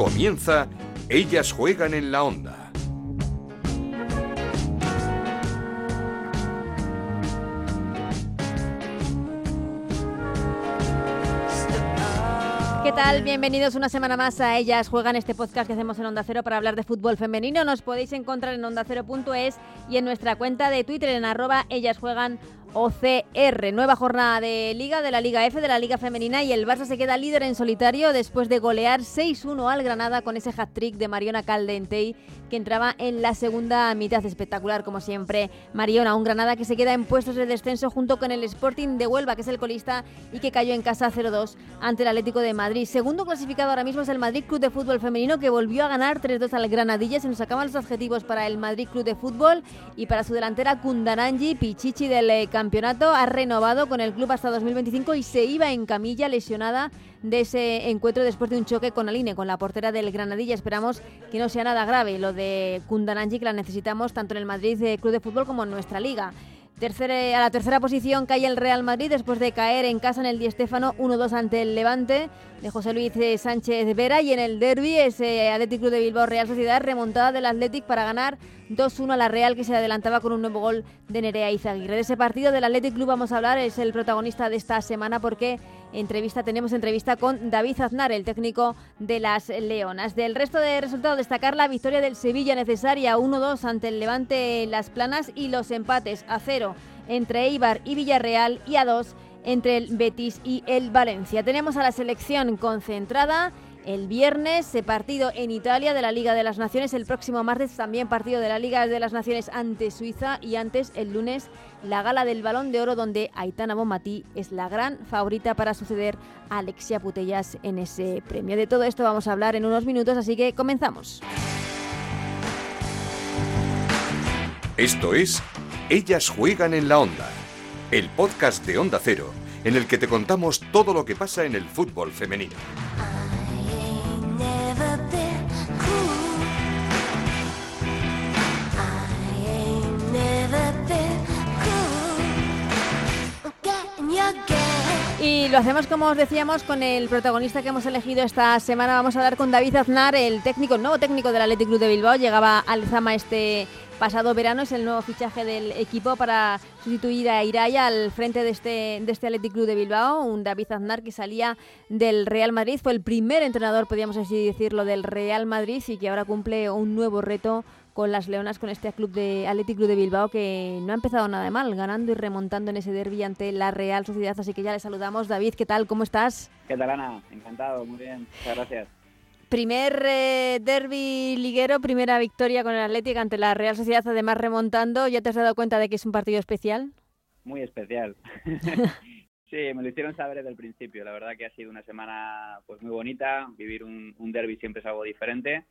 Comienza Ellas juegan en la onda. ¿Qué tal? Bienvenidos una semana más a Ellas Juegan, este podcast que hacemos en Onda Cero para hablar de fútbol femenino. Nos podéis encontrar en ondacero.es y en nuestra cuenta de Twitter en arroba Ellas Juegan OCR. Nueva jornada de Liga, de la Liga F, de la Liga Femenina y el Barça se queda líder en solitario después de golear 6-1 al Granada con ese hat-trick de Mariona Caldentey que entraba en la segunda mitad. Espectacular, como siempre. Mariona, un Granada que se queda en puestos de descenso junto con el Sporting de Huelva, que es el colista y que cayó en casa 0-2 ante el Atlético de Madrid. Segundo clasificado ahora mismo es el Madrid Club de Fútbol Femenino, que volvió a ganar 3-2 al Granadilla. Se nos acaban los adjetivos para el Madrid Club de Fútbol y para su delantera Kundaranji, Pichichi del eh, campeonato. Ha renovado con el club hasta 2025 y se iba en camilla lesionada de ese encuentro después de un choque con Aline, con la portera del Granadilla. Esperamos que no sea nada grave lo de Kundananji, que la necesitamos tanto en el Madrid eh, Club de Fútbol como en nuestra liga. A la tercera posición cae el Real Madrid después de caer en casa en el Di Stéfano 1-2 ante el Levante de José Luis eh, Sánchez Vera y en el derby ese Athletic Club de Bilbao Real Sociedad remontada del Athletic para ganar 2-1 a la Real que se adelantaba con un nuevo gol de Nerea Izaguirre. De ese partido del Athletic Club vamos a hablar, es el protagonista de esta semana porque entrevista tenemos entrevista con David Aznar, el técnico de las Leonas. Del resto de resultados destacar la victoria del Sevilla necesaria 1-2 ante el Levante Las Planas y los empates a 0 entre Eibar y Villarreal y a 2 entre el Betis y el Valencia. Tenemos a la selección concentrada el viernes, partido en Italia de la Liga de las Naciones. El próximo martes también partido de la Liga de las Naciones ante Suiza. Y antes, el lunes, la gala del Balón de Oro, donde Aitana Bonmatí es la gran favorita para suceder a Alexia Putellas en ese premio. De todo esto vamos a hablar en unos minutos, así que comenzamos. Esto es Ellas juegan en la onda, el podcast de Onda Cero, en el que te contamos todo lo que pasa en el fútbol femenino. Y lo hacemos como os decíamos con el protagonista que hemos elegido esta semana. Vamos a hablar con David Aznar, el técnico, el nuevo técnico del Athletic Club de Bilbao. Llegaba al Zama este pasado verano, es el nuevo fichaje del equipo para sustituir a Iraya al frente de este, de este Athletic Club de Bilbao. Un David Aznar que salía del Real Madrid, fue el primer entrenador, podríamos así decirlo, del Real Madrid y que ahora cumple un nuevo reto con las Leonas, con este club de Athletic Club de Bilbao que no ha empezado nada de mal, ganando y remontando en ese derby ante la Real Sociedad. Así que ya le saludamos. David, ¿qué tal? ¿Cómo estás? ¿Qué tal, Ana? Encantado, muy bien. Muchas gracias. Primer eh, derby liguero, primera victoria con el Athletic ante la Real Sociedad, además remontando. ¿Ya te has dado cuenta de que es un partido especial? Muy especial. sí, me lo hicieron saber desde el principio. La verdad que ha sido una semana pues muy bonita. Vivir un, un derby siempre es algo diferente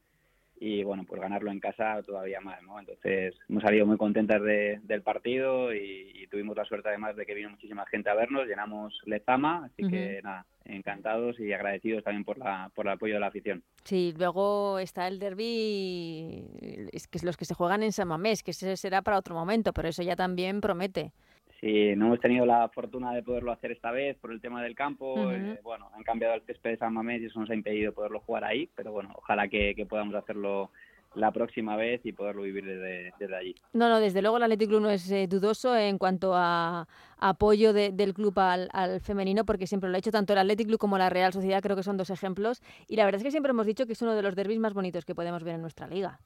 y bueno, pues ganarlo en casa todavía más, ¿no? Entonces hemos salido muy contentas de, del partido y, tuvimos la suerte además de que vino muchísima gente a vernos, llenamos Lezama, así que nada, encantados y agradecidos también por, la, por el apoyo de la afición. Sí, luego está el derby, es que es los que se juegan en San Mamés, que ese será para otro momento, pero eso ya también promete. Sí, no hemos tenido la fortuna de poderlo hacer esta vez por el tema del campo. Eh, bueno, han cambiado el césped de San Mamés y eso nos ha impedido poderlo jugar ahí, pero bueno, ojalá que, podamos hacerlo la próxima vez y poderlo vivir desde, allí. No, no, desde luego el Athletic Club no es eh, dudoso en cuanto a apoyo del club al, al, femenino, porque siempre lo ha hecho tanto el Athletic Club como la Real Sociedad, creo que son dos ejemplos. Y la verdad es que siempre hemos dicho que es uno de los derbis más bonitos que podemos ver en nuestra liga.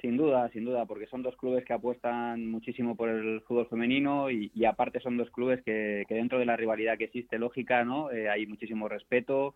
Sin duda, sin duda, porque son dos clubes que apuestan muchísimo por el fútbol femenino y, aparte son dos clubes que, dentro de la rivalidad que existe lógica, ¿no? Eh, hay muchísimo respeto.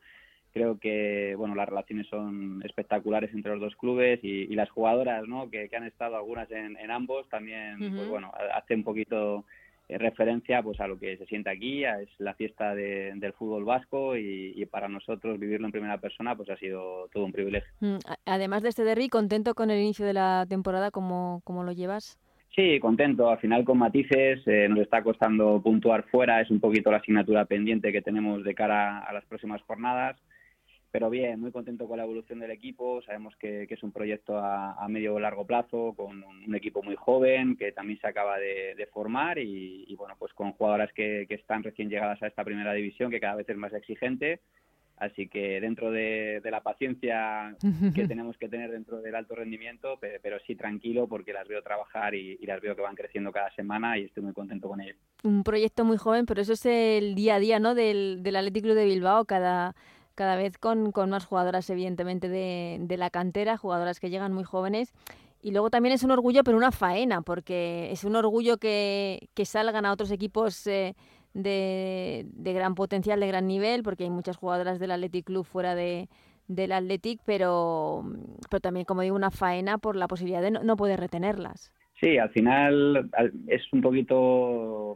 Creo que bueno las relaciones son espectaculares entre los dos clubes y, las jugadoras, ¿no? Que, han estado algunas en, ambos también, pues bueno, hace un poquito eh, referencia pues a lo que se siente aquí, es la fiesta del fútbol vasco y, para nosotros vivirlo en primera persona pues ha sido todo un privilegio. Mm, además de este derby, ¿contento con el inicio de la temporada? ¿Cómo, cómo lo llevas? Sí, contento. Al final con matices eh, nos está costando puntuar fuera, es un poquito la asignatura pendiente que tenemos de cara a las próximas jornadas pero bien, muy contento con la evolución del equipo. Sabemos que, es un proyecto a, medio o largo plazo, con un, equipo muy joven que también se acaba de, formar y, bueno, pues con jugadoras que, están recién llegadas a esta primera división, que cada vez es más exigente. Así que dentro de, la paciencia que tenemos que tener dentro del alto rendimiento, pero, sí tranquilo porque las veo trabajar y, las veo que van creciendo cada semana y estoy muy contento con ello. Un proyecto muy joven, pero eso es el día a día ¿no? del, del Athletic Club de Bilbao, cada, cada vez con, con más jugadoras evidentemente de, de la cantera, jugadoras que llegan muy jóvenes. Y luego también es un orgullo, pero una faena, porque es un orgullo que, que salgan a otros equipos eh, de, gran potencial, de gran nivel, porque hay muchas jugadoras del Athletic Club fuera de, del Athletic, pero, pero también, como digo, una faena por la posibilidad de no, no poder retenerlas. Sí, al final es un poquito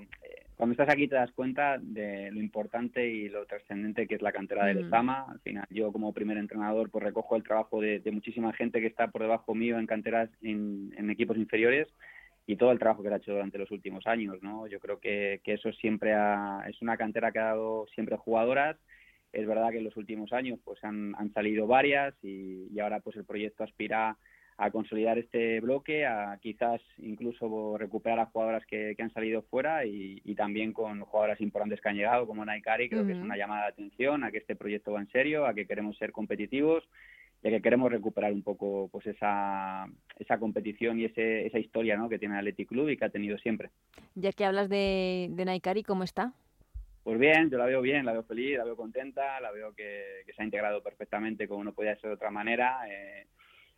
cuando estás aquí te das cuenta de lo importante y lo trascendente que es la cantera del Lezama. Al final, yo como primer entrenador, pues recojo el trabajo de, muchísima gente que está por debajo mío en canteras en, en equipos inferiores y todo el trabajo que ha hecho durante los últimos años, ¿no? Yo creo que, que eso siempre es una cantera que ha dado siempre jugadoras. Es verdad que en los últimos años pues han, han salido varias y, y, ahora pues el proyecto aspira a consolidar este bloque, a quizás incluso recuperar a jugadoras que, que han salido fuera y, y, también con jugadoras importantes que han llegado como Naikari, creo que es una llamada de atención a que este proyecto va en serio, a que queremos ser competitivos ya que queremos recuperar un poco pues esa, esa competición y ese, esa historia ¿no? que tiene el Athletic Club y que ha tenido siempre. Ya que hablas de, de Naikari, ¿cómo está? Pues bien, yo la veo bien, la veo feliz, la veo contenta, la veo que, se ha integrado perfectamente como no podía ser de otra manera. Eh,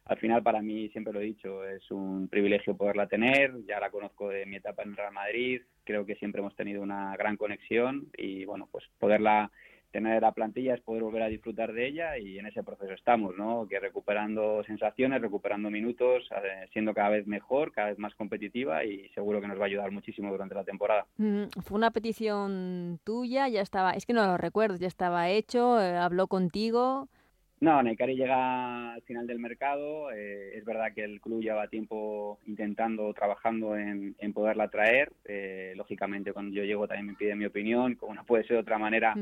al final para mí, siempre lo he dicho, es un privilegio poderla tener, ya la conozco de mi etapa en Real Madrid, creo que siempre hemos tenido una gran conexión y bueno, pues poderla tener la plantilla es poder volver a disfrutar de ella y en ese proceso estamos, ¿no? Que recuperando sensaciones, recuperando minutos, eh, siendo cada vez mejor, cada vez más competitiva y seguro que nos va a ayudar muchísimo durante la temporada. Mm, fue una petición tuya, ya estaba, es que no lo recuerdo, ya estaba hecho, eh, habló contigo. No, Neikari llega al final del mercado. Eh, es verdad que el club lleva tiempo intentando, trabajando en, poderla traer. lógicamente, cuando yo llego también me pide mi opinión, como no puede ser de otra manera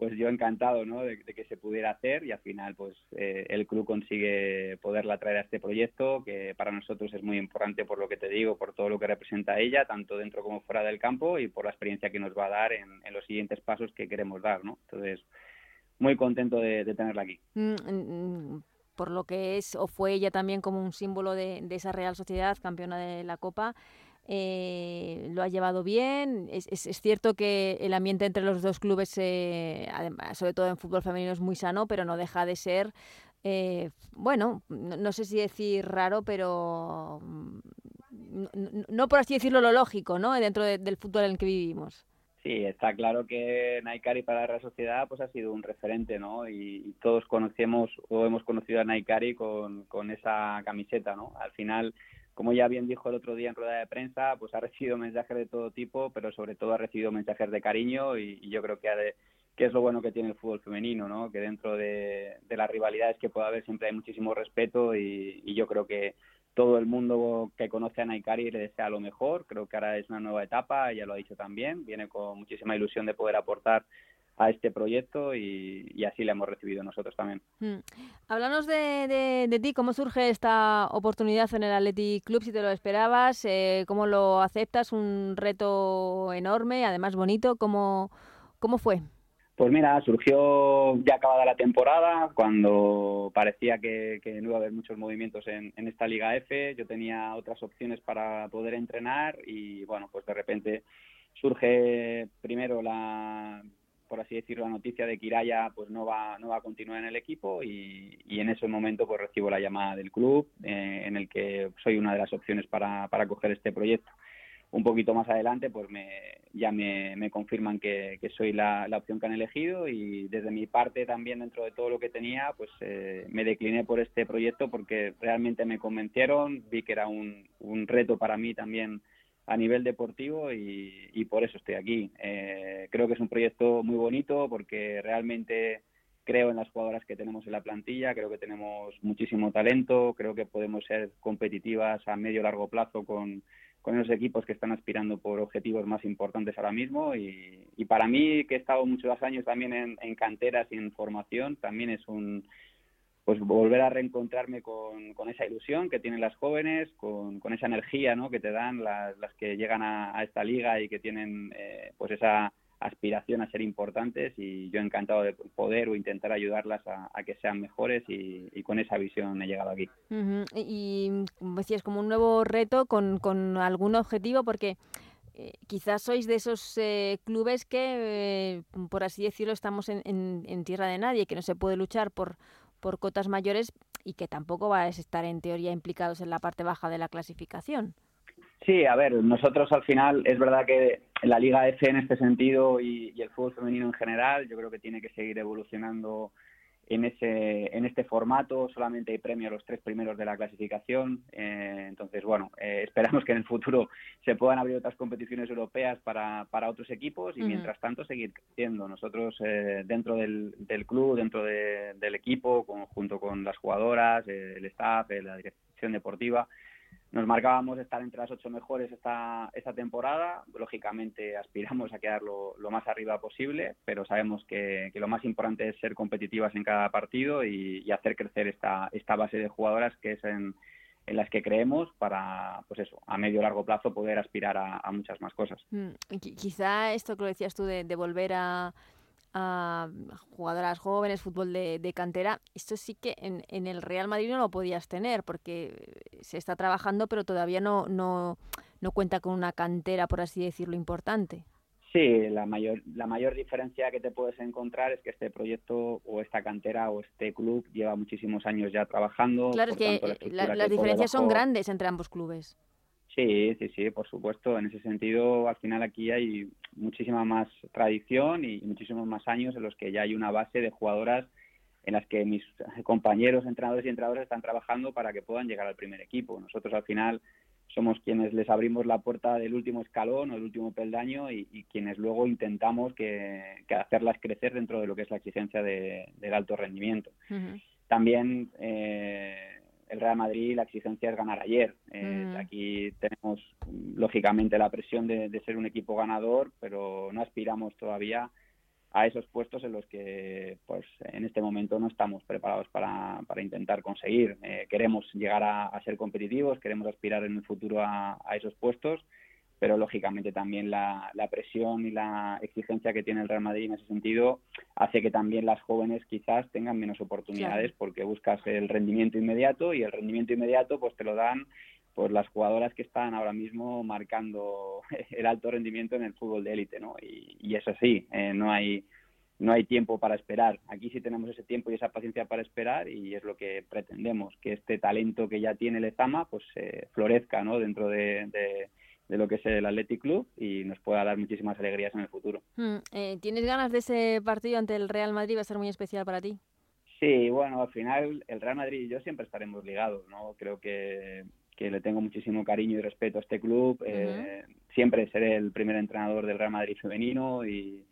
pues yo encantado ¿no? de, que se pudiera hacer y al final pues eh, el club consigue poderla traer a este proyecto que para nosotros es muy importante por lo que te digo, por todo lo que representa ella, tanto dentro como fuera del campo y por la experiencia que nos va a dar en, los siguientes pasos que queremos dar. ¿no? Entonces, muy contento de, tenerla aquí. Mm, mm, por lo que es o fue ella también como un símbolo de, esa Real Sociedad, campeona de la Copa eh, lo ha llevado bien. Es, cierto que el ambiente entre los dos clubes, eh, sobre todo en fútbol femenino, es muy sano, pero no deja de ser, eh, bueno, no, sé si decir raro, pero mm, no, por así decirlo lo lógico, ¿no? Dentro del fútbol en el que vivimos. Sí, está claro que Naikari para la Sociedad pues ha sido un referente, ¿no? Y, todos conocemos o hemos conocido a Naikari con, con esa camiseta, ¿no? Al final como ya bien dijo el otro día en rueda de prensa, pues ha recibido mensajes de todo tipo, pero sobre todo ha recibido mensajes de cariño y, yo creo que, que es lo bueno que tiene el fútbol femenino, ¿no? que dentro de, las rivalidades que pueda haber siempre hay muchísimo respeto y, yo creo que todo el mundo que conoce a Naikari le desea lo mejor, creo que ahora es una nueva etapa, ella lo ha dicho también, viene con muchísima ilusión de poder aportar a este proyecto y, así le hemos recibido nosotros también. Mm. Háblanos de, de, ti, ¿cómo surge esta oportunidad en el Athletic Club? Si te lo esperabas, eh, ¿cómo lo aceptas? Un reto enorme, además bonito, ¿cómo, cómo fue? Pues mira, surgió ya acabada la temporada, cuando parecía que, no iba a haber muchos movimientos en, en, esta Liga F. Yo tenía otras opciones para poder entrenar y bueno, pues de repente surge primero la por así decirlo, la noticia de que Iraya pues no va, no va a continuar en el equipo y, en ese momento pues recibo la llamada del club eh, en el que soy una de las opciones para, para coger este proyecto. Un poquito más adelante pues me, ya me, me confirman que, soy la, la, opción que han elegido y desde mi parte también dentro de todo lo que tenía pues eh, me decliné por este proyecto porque realmente me convencieron, vi que era un, un reto para mí también a nivel deportivo y, por eso estoy aquí. Eh, creo que es un proyecto muy bonito porque realmente creo en las jugadoras que tenemos en la plantilla, creo que tenemos muchísimo talento, creo que podemos ser competitivas a medio largo plazo con, con esos equipos que están aspirando por objetivos más importantes ahora mismo y, para mí que he estado muchos años también en, canteras y en formación también es un pues volver a reencontrarme con, esa ilusión que tienen las jóvenes, con, esa energía ¿no? que te dan las, que llegan a, esta liga y que tienen eh, pues esa aspiración a ser importantes y yo encantado de poder o intentar ayudarlas a, que sean mejores y, con esa visión he llegado aquí. Y como decías, como un nuevo reto con, con algún objetivo porque eh, quizás sois de esos eh, clubes que, eh, por así decirlo, estamos en, en, tierra de nadie, que no se puede luchar por, por cotas mayores y que tampoco vais a estar en teoría implicados en la parte baja de la clasificación. Sí, a ver, nosotros al final es verdad que la Liga F en este sentido y, el fútbol femenino en general, yo creo que tiene que seguir evolucionando en ese en este formato. Solamente hay premio a los tres primeros de la clasificación. Eh, entonces, bueno, eh, esperamos que en el futuro se puedan abrir otras competiciones europeas para, para otros equipos y mientras tanto seguir creciendo. Nosotros eh, dentro del, del, club, dentro del equipo, junto con las jugadoras, el staff, la dirección deportiva, nos marcábamos estar entre las ocho mejores esta, esta temporada. Lógicamente aspiramos a quedar lo, más arriba posible, pero sabemos que, lo más importante es ser competitivas en cada partido y, hacer crecer esta, esta base de jugadoras que es en, en las que creemos para, pues eso, a medio largo plazo poder aspirar a, muchas más cosas. Mm, quizá esto que lo decías tú de volver a a jugadoras jóvenes, fútbol de, cantera. Esto sí que en, en, el Real Madrid no lo podías tener porque se está trabajando, pero todavía no, no, no cuenta con una cantera, por así decirlo, importante. Sí, la mayor, la mayor diferencia que te puedes encontrar es que este proyecto o esta cantera o este club lleva muchísimos años ya trabajando. Claro, es que las diferencias son grandes entre ambos clubes. Sí, sí, sí, por supuesto. En ese sentido, al final aquí hay muchísima más tradición y muchísimos más años en los que ya hay una base de jugadoras en las que mis compañeros, entrenadores y entrenadores están trabajando para que puedan llegar al primer equipo. Nosotros al final somos quienes les abrimos la puerta del último escalón o del último peldaño y, quienes luego intentamos que, hacerlas crecer dentro de lo que es la exigencia de, del alto rendimiento. También eh, el Real Madrid la exigencia es ganar ayer. Eh, mm. Aquí tenemos lógicamente la presión de, ser un equipo ganador, pero no aspiramos todavía a esos puestos en los que pues en este momento no estamos preparados para, para intentar conseguir. Eh, queremos llegar a, ser competitivos, queremos aspirar en el futuro a esos puestos pero lógicamente también la, presión y la exigencia que tiene el Real Madrid en ese sentido hace que también las jóvenes quizás tengan menos oportunidades porque buscas el rendimiento inmediato y el rendimiento inmediato pues te lo dan pues las jugadoras que están ahora mismo marcando el alto rendimiento en el fútbol de élite, ¿no? Y, y eso sí, eh, no hay no hay tiempo para esperar. Aquí sí tenemos ese tiempo y esa paciencia para esperar y es lo que pretendemos, que este talento que ya tiene Lezama pues eh, florezca, ¿no? Dentro de de lo que es el Athletic Club y nos pueda dar muchísimas alegrías en el futuro. Hmm, eh, ¿Tienes ganas de ese partido ante el Real Madrid? ¿Va a ser muy especial para ti? Sí, bueno, al final el Real Madrid y yo siempre estaremos ligados, ¿no? Creo que, que le tengo muchísimo cariño y respeto a este club. Eh, siempre seré el primer entrenador del Real Madrid femenino y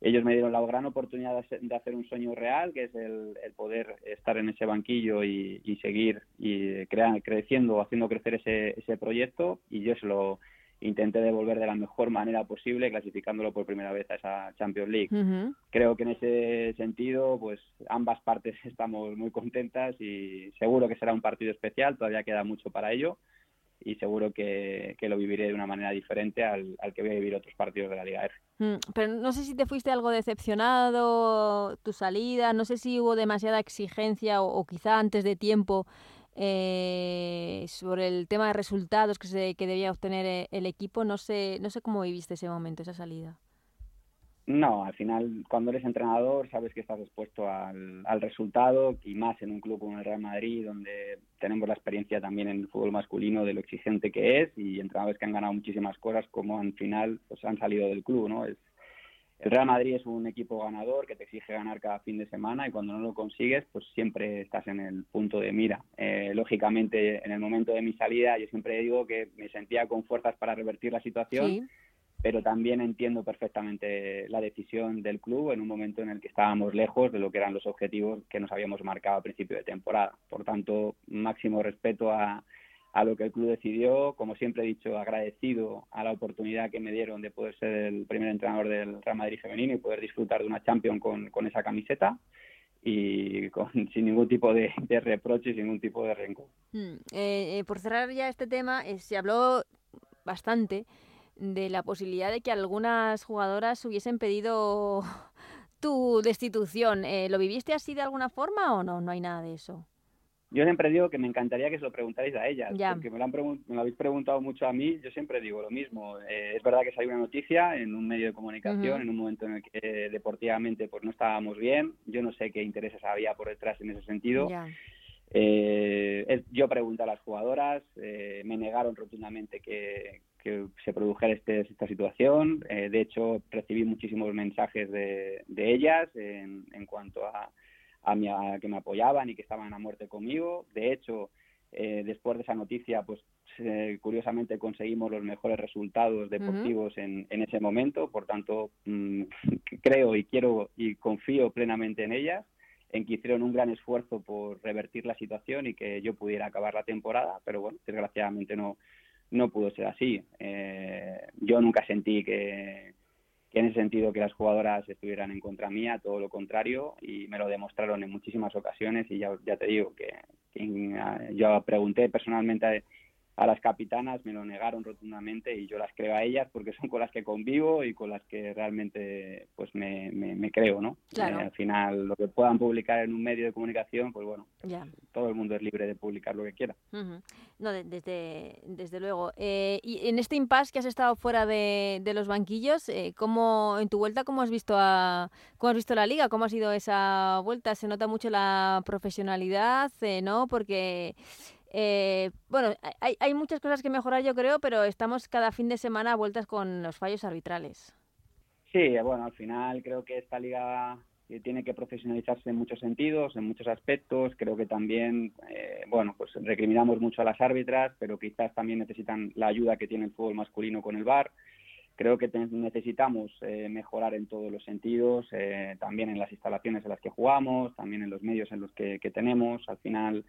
ellos me dieron la gran oportunidad de hacer un sueño real, que es el, poder estar en ese banquillo y, seguir y crear, creciendo, haciendo crecer ese, ese proyecto y yo se lo intenté devolver de la mejor manera posible, clasificándolo por primera vez a esa Champions League. Creo que en ese sentido, pues ambas partes estamos muy contentas y seguro que será un partido especial, todavía queda mucho para ello y seguro que, lo viviré de una manera diferente al, que voy a vivir otros partidos de la Liga R. Mm, pero no sé si te fuiste algo decepcionado tu salida, no sé si hubo demasiada exigencia o quizá antes de tiempo eh, sobre el tema de resultados que, se, que debía obtener eh, el equipo. No sé, no sé cómo viviste ese momento, esa salida. No, al final, cuando eres entrenador, sabes que estás expuesto al, al, resultado y más en un club como el Real Madrid, donde tenemos la experiencia también en el fútbol masculino de lo exigente que es y entrenadores que han ganado muchísimas cosas, como al final pues, han salido del club, ¿no? El Real Madrid es un equipo ganador que te exige ganar cada fin de semana y cuando no lo consigues, pues siempre estás en el punto de mira. Eh, lógicamente, en el momento de mi salida, yo siempre digo que me sentía con fuerzas para revertir la situación, pero también entiendo perfectamente la decisión del club en un momento en el que estábamos lejos de lo que eran los objetivos que nos habíamos marcado a principio de temporada. Por tanto, máximo respeto a a lo que el club decidió, como siempre he dicho, agradecido a la oportunidad que me dieron de poder ser el primer entrenador del Real Madrid femenino y poder disfrutar de una Champions con, esa camiseta y con, sin ningún tipo de, reproche y sin ningún tipo de rencor. Hmm, eh, eh, por cerrar ya este tema, eh, se habló bastante de la posibilidad de que algunas jugadoras hubiesen pedido tu destitución. Eh, ¿Lo viviste así de alguna forma o no? No hay nada de eso. Yo siempre digo que me encantaría que se lo preguntarais a ellas, porque me lo, habéis preguntado mucho a mí, yo siempre digo lo mismo. Eh, es verdad que salió una noticia en un medio de comunicación, en un momento en el que eh, deportivamente pues no estábamos bien, yo no sé qué intereses había por detrás en ese sentido. Eh, yo pregunté a las jugadoras, me negaron rotundamente que, se produjera este, esta situación. de hecho, recibí muchísimos mensajes de, ellas en, en cuanto a a, que me apoyaban y que estaban a muerte conmigo. De hecho, eh, después de esa noticia, pues curiosamente conseguimos los mejores resultados deportivos en, en, ese momento. Por tanto, mm, creo y quiero y confío plenamente en ellas, en que hicieron un gran esfuerzo por revertir la situación y que yo pudiera acabar la temporada. Pero bueno, desgraciadamente no, no pudo ser así. Eh, yo nunca sentí que en ese sentido que las jugadoras estuvieran en contra mía, todo lo contrario, y me lo demostraron en muchísimas ocasiones y ya, ya te digo que, que yo pregunté personalmente a las capitanas me lo negaron rotundamente y yo las creo a ellas porque son con las que convivo y con las que realmente pues me, me, creo, ¿no? Eh, al final lo que puedan publicar en un medio de comunicación, pues bueno, todo el mundo es libre de publicar lo que quiera. No, desde, desde luego. Eh, y en este impasse que has estado fuera de, de los banquillos, eh, ¿cómo, en tu vuelta, cómo has visto a, cómo has visto la liga? ¿Cómo ha sido esa vuelta? Se nota mucho la profesionalidad, eh, ¿no? Porque eh, bueno, hay, muchas cosas que mejorar, yo creo, pero estamos cada fin de semana a vueltas con los fallos arbitrales. Sí, bueno, al final creo que esta liga tiene que profesionalizarse en muchos sentidos, en muchos aspectos. Creo que también, eh, bueno, pues recriminamos mucho a las árbitras, pero quizás también necesitan la ayuda que tiene el fútbol masculino con el VAR. Creo que necesitamos eh, mejorar en todos los sentidos, también en las instalaciones en las que jugamos, también en los medios en los que tenemos. Al final,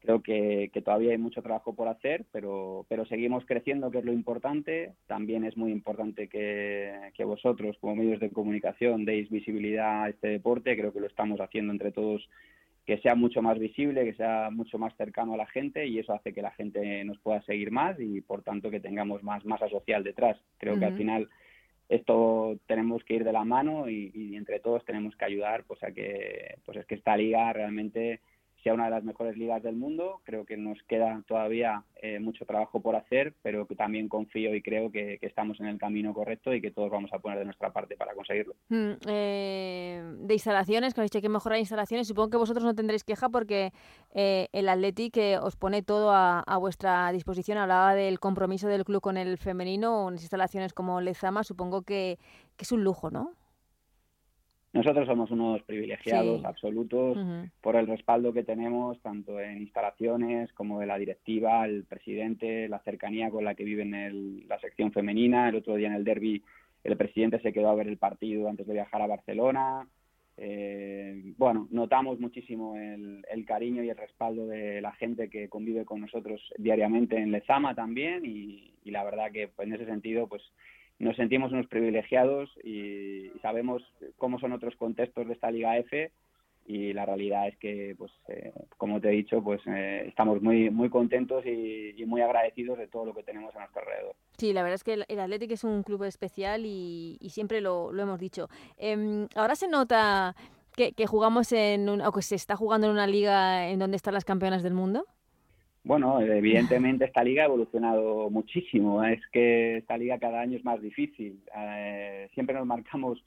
Creo que, todavía hay mucho trabajo por hacer, pero, pero seguimos creciendo, que es lo importante. También es muy importante que, que vosotros, como medios de comunicación, deis visibilidad a este deporte. Creo que lo estamos haciendo entre todos que sea mucho más visible, que sea mucho más cercano a la gente y eso hace que la gente nos pueda seguir más y por tanto que tengamos más masa social detrás. Creo que al final esto tenemos que ir de la mano y, y, entre todos tenemos que ayudar pues a que pues es que esta liga realmente sea una de las mejores ligas del mundo. Creo que nos queda todavía eh, mucho trabajo por hacer, pero que también confío y creo que, estamos en el camino correcto y que todos vamos a poner de nuestra parte para conseguirlo. Mm, eh, de instalaciones, que habéis dicho que mejorar instalaciones, supongo que vosotros no tendréis queja porque eh, el Athletic os pone todo a, vuestra disposición. Hablaba del compromiso del club con el femenino, unas instalaciones como Lezama, supongo que, que es un lujo, ¿no? Nosotros somos unos privilegiados absolutos por el respaldo que tenemos tanto en instalaciones como de la directiva, el presidente, la cercanía con la que viven en la sección femenina. El otro día en el derby el presidente se quedó a ver el partido antes de viajar a Barcelona. Eh, bueno, notamos muchísimo el, cariño y el respaldo de la gente que convive con nosotros diariamente en Lezama también y, y la verdad que pues, en ese sentido pues nos sentimos unos privilegiados y sabemos cómo son otros contextos de esta Liga F y la realidad es que, pues, eh, como te he dicho, pues eh, estamos muy muy contentos y, muy agradecidos de todo lo que tenemos a nuestro alrededor. Sí, la verdad es que el, Athletic es un club especial y, siempre lo, hemos dicho. Em, ahora se nota que, jugamos en o que se está jugando en una liga en donde están las campeonas del mundo. Bueno, evidentemente esta liga ha evolucionado muchísimo. Es que esta liga cada año es más difícil. Eh, siempre nos marcamos,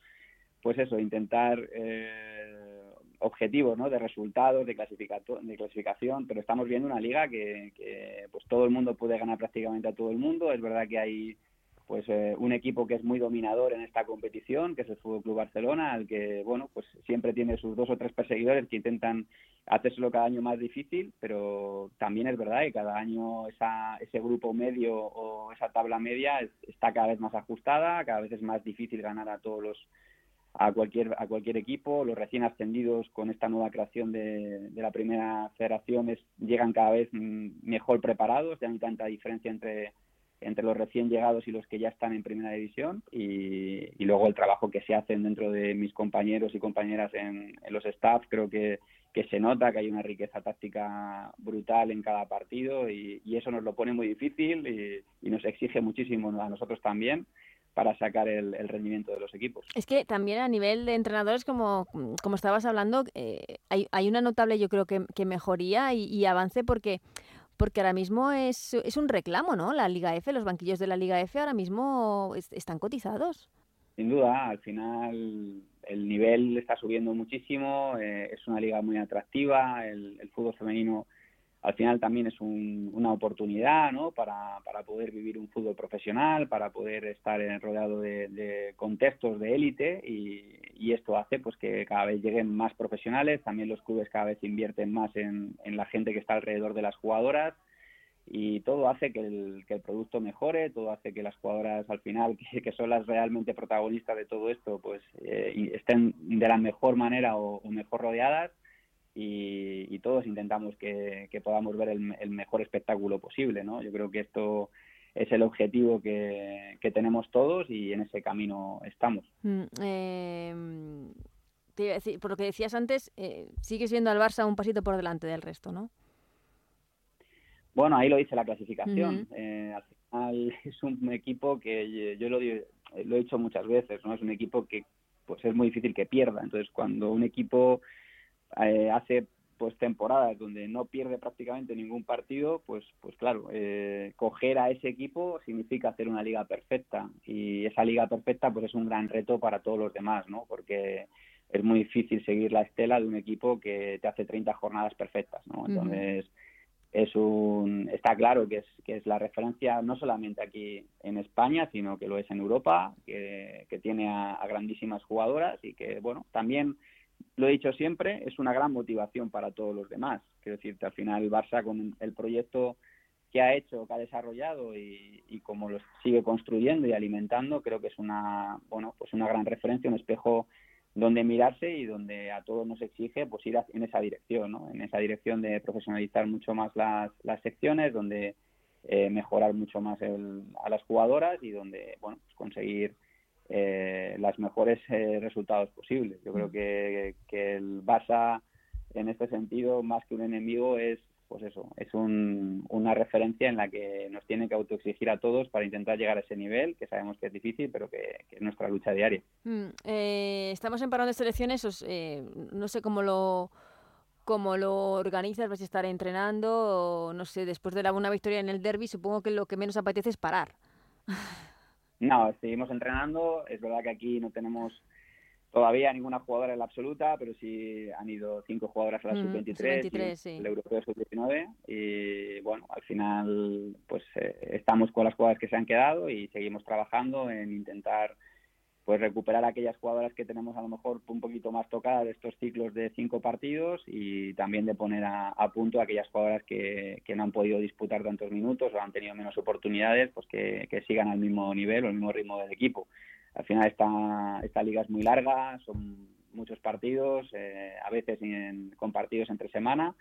pues eso, intentar eh, objetivos, ¿no? De resultados, de, de clasificación, pero estamos viendo una liga que, que, pues todo el mundo puede ganar prácticamente a todo el mundo. Es verdad que hay pues eh, un equipo que es muy dominador en esta competición, que es el Fútbol Club Barcelona, al que bueno, pues siempre tiene sus dos o tres perseguidores que intentan hacérselo cada año más difícil, pero también es verdad que cada año esa, ese grupo medio o esa tabla media está cada vez más ajustada, cada vez es más difícil ganar a todos los a cualquier a cualquier equipo, los recién ascendidos con esta nueva creación de, de la primera federación llegan cada vez mm, mejor preparados, ya no hay tanta diferencia entre entre los recién llegados y los que ya están en primera división y, luego el trabajo que se hacen dentro de mis compañeros y compañeras en, los staff creo que, se nota que hay una riqueza táctica brutal en cada partido y, eso nos lo pone muy difícil y, nos exige muchísimo a nosotros también para sacar el, rendimiento de los equipos. Es que también a nivel de entrenadores, como, como estabas hablando, eh, hay, una notable, yo creo que mejoría y, avance porque porque ahora mismo es, es, un reclamo, ¿no? La Liga F, los banquillos de la Liga F ahora mismo están cotizados. Sin duda, al final el nivel está subiendo muchísimo, eh, es una liga muy atractiva, el, fútbol femenino al final también es una oportunidad ¿no? para, poder vivir un fútbol profesional, para poder estar rodeado de, contextos de élite y, esto hace pues que cada vez lleguen más profesionales, también los clubes cada vez invierten más en, la gente que está alrededor de las jugadoras y todo hace que el, que el producto mejore, todo hace que las jugadoras al final, que, son las realmente protagonistas de todo esto, pues eh, estén de la mejor manera o, mejor rodeadas y, todos intentamos que, podamos ver el, mejor espectáculo posible, ¿no? Yo creo que esto es el objetivo que, tenemos todos y en ese camino estamos. Mm, em, por lo que decías antes, eh, sigues viendo al Barça un pasito por delante del resto, ¿no? Bueno, ahí lo dice la clasificación. Eh, al final es un equipo que yo lo, lo he dicho muchas veces, ¿no? Es un equipo que pues es muy difícil que pierda. Entonces, cuando un equipo eh, hace pues temporadas donde no pierde prácticamente ningún partido, pues pues claro, eh, coger a ese equipo significa hacer una liga perfecta y esa liga perfecta pues es un gran reto para todos los demás, ¿no? Porque es muy difícil seguir la estela de un equipo que te hace 30 jornadas perfectas, ¿no? Entonces, es un está claro que es que es la referencia no solamente aquí en España sino que lo es en Europa que, tiene a, grandísimas jugadoras y que bueno también lo he dicho siempre es una gran motivación para todos los demás quiero decirte al final el Barça con el proyecto que ha hecho que ha desarrollado y, y como lo sigue construyendo y alimentando creo que es una bueno pues una gran referencia un espejo donde mirarse y donde a todos nos exige pues ir en esa dirección, ¿no? En esa dirección de profesionalizar mucho más las, las secciones, donde eh, mejorar mucho más a las jugadoras y donde, bueno, pues conseguir eh, los mejores eh, resultados posibles. Yo creo mm. que, que el Barça en este sentido, más que un enemigo, es pues eso, es una referencia en la que nos tiene que autoexigir a todos para intentar llegar a ese nivel, que sabemos que es difícil, pero que, es nuestra lucha diaria. Mm, eh, estamos en parón de selecciones, eh, no sé cómo lo cómo lo organizas, vas a estar entrenando, o no sé, después de la buena victoria en el derby, supongo que lo que menos apetece es parar. No, seguimos entrenando, es verdad que aquí no tenemos Todavía ninguna jugadora en la absoluta, pero sí han ido cinco jugadoras a la sub-23, el europeo sub-19 y bueno, al final pues eh, estamos con las jugadoras que se han quedado y seguimos trabajando en intentar pues recuperar aquellas jugadoras que tenemos a lo mejor un poquito más tocadas de estos ciclos de cinco partidos y también de poner a, punto aquellas jugadoras que, que, no han podido disputar tantos minutos o han tenido menos oportunidades, pues que, que sigan al mismo nivel o el mismo ritmo del equipo al final esta, esta liga es muy larga, son muchos partidos, eh, a veces con partidos entre semana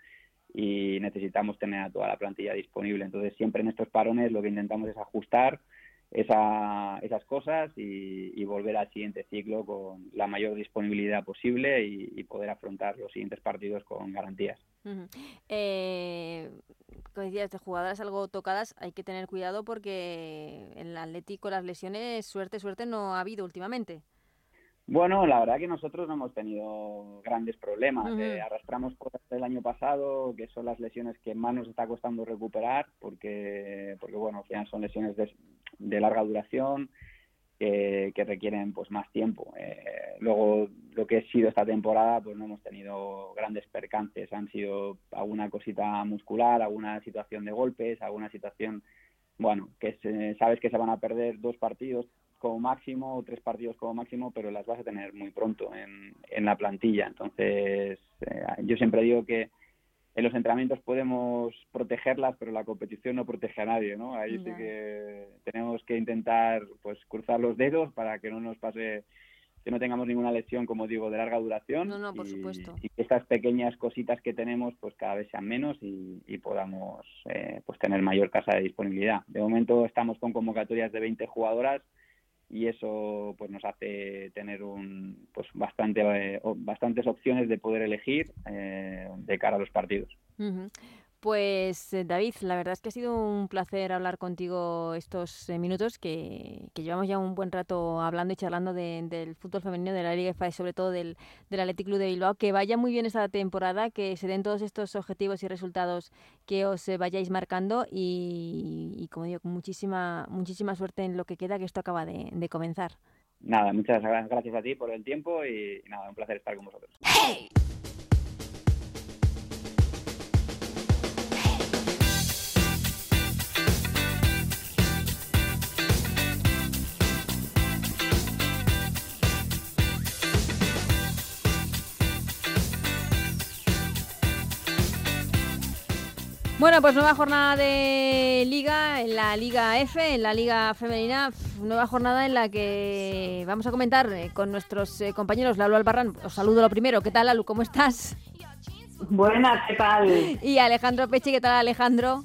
y necesitamos tener a toda la plantilla disponible. Entonces siempre en estos parones lo que intentamos es ajustar esa, esas cosas y, volver al siguiente ciclo con la mayor disponibilidad posible y, poder afrontar los siguientes partidos con garantías. eh, como decías, de jugadoras algo tocadas, hay que tener cuidado porque en el Atlético las lesiones, suerte, suerte, no ha habido últimamente. Bueno, la verdad que nosotros no hemos tenido grandes problemas. Eh, arrastramos cosas del año pasado, que son las lesiones que más nos está costando recuperar, porque, porque bueno, al final son lesiones de, de larga duración que, que, requieren pues más tiempo. Eh, luego, lo que ha sido esta temporada, pues no hemos tenido grandes percances. Han sido alguna cosita muscular, alguna situación de golpes, alguna situación, bueno, que sabes que se van a perder dos partidos, como máximo o tres partidos como máximo, pero las vas a tener muy pronto en, en la plantilla. Entonces, eh, yo siempre digo que en los entrenamientos podemos protegerlas, pero la competición no protege a nadie, ¿no? Ahí sí que tenemos que intentar pues cruzar los dedos para que no nos pase que no tengamos ninguna lesión, como digo, de larga duración. No, no, por supuesto. Y que estas pequeñas cositas que tenemos, pues cada vez sean menos y, podamos eh, pues tener mayor casa de disponibilidad. De momento estamos con convocatorias de 20 jugadoras y eso pues nos hace tener un pues bastante eh, bastantes opciones de poder elegir eh, de cara a los partidos. Pues eh, David, la verdad es que ha sido un placer hablar contigo estos eh, minutos que, llevamos ya un buen rato hablando y charlando del fútbol femenino de la Liga FA y sobre todo del, del Athletic Club de Bilbao. Que vaya muy bien esta temporada, que se den todos estos objetivos y resultados que os eh, vayáis marcando y, como digo, muchísima, muchísima suerte en lo que queda, que esto acaba de, comenzar. Nada, muchas gracias a ti por el tiempo y nada, un placer estar con vosotros. Bueno, pues nueva jornada de liga, en la Liga F, en la Liga Femenina, nueva jornada en la que vamos a comentar eh, con nuestros eh, compañeros Lalu Albarrán. Os saludo lo primero. ¿Qué tal, Lalu? ¿Cómo estás? Buenas, ¿qué tal? Y Alejandro Pechi, ¿qué tal, Alejandro?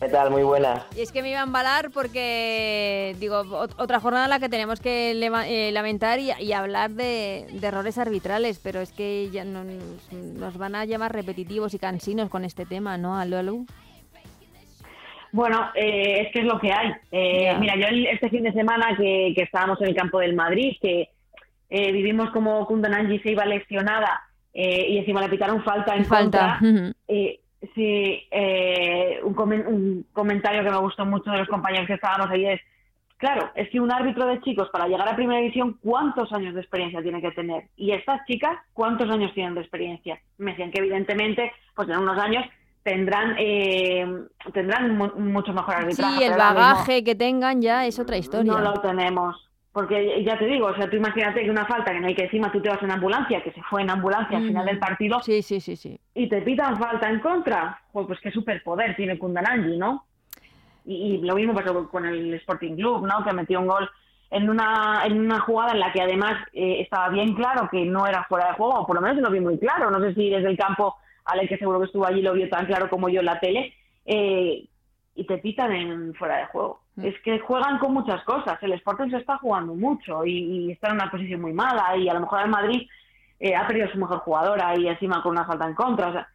¿Qué tal? Muy buena. Y es que me iba a embalar porque, digo, otra jornada en la que tenemos que eh, lamentar y, hablar de, errores arbitrales, pero es que ya nos, van a llamar repetitivos y cansinos con este tema, ¿no, Alu? Bueno, eh, es que es lo que hay. Eh, mira, yo este fin de semana que, estábamos en el campo del Madrid, que vivimos como Kundananji se iba lesionada y encima le pitaron falta en falta. Contra, Sí, eh, un, comentario que me gustó mucho de los compañeros que estábamos ahí es, claro, es que un árbitro de chicos para llegar a primera división, ¿cuántos años de experiencia tiene que tener? Y estas chicas, ¿cuántos años tienen de experiencia? Me decían que evidentemente, pues en unos años tendrán eh, tendrán mucho mejor arbitraje. Sí, el bagaje que tengan ya es otra historia. No lo tenemos. Porque ya te digo, o sea, tú imagínate que una falta que no hay que encima tú te vas en ambulancia, que se fue en ambulancia al final del partido. Sí, sí, sí, sí. Y te pitan falta en contra. Pues, pues qué superpoder tiene Kundananji, ¿no? Y, lo mismo pasó con el Sporting Club, ¿no? Que metió un gol en una, en una jugada en la que además eh, estaba bien claro que no era fuera de juego, o por lo menos lo vi muy claro. No sé si desde el campo, Ale, que seguro que estuvo allí, lo vio tan claro como yo en la tele. Eh, y te pitan en fuera de juego. Es que juegan con muchas cosas. El Sporting se está jugando mucho y, está en una posición muy mala y a lo mejor el Madrid eh, ha perdido su mejor jugadora y encima con una falta en contra. O sea,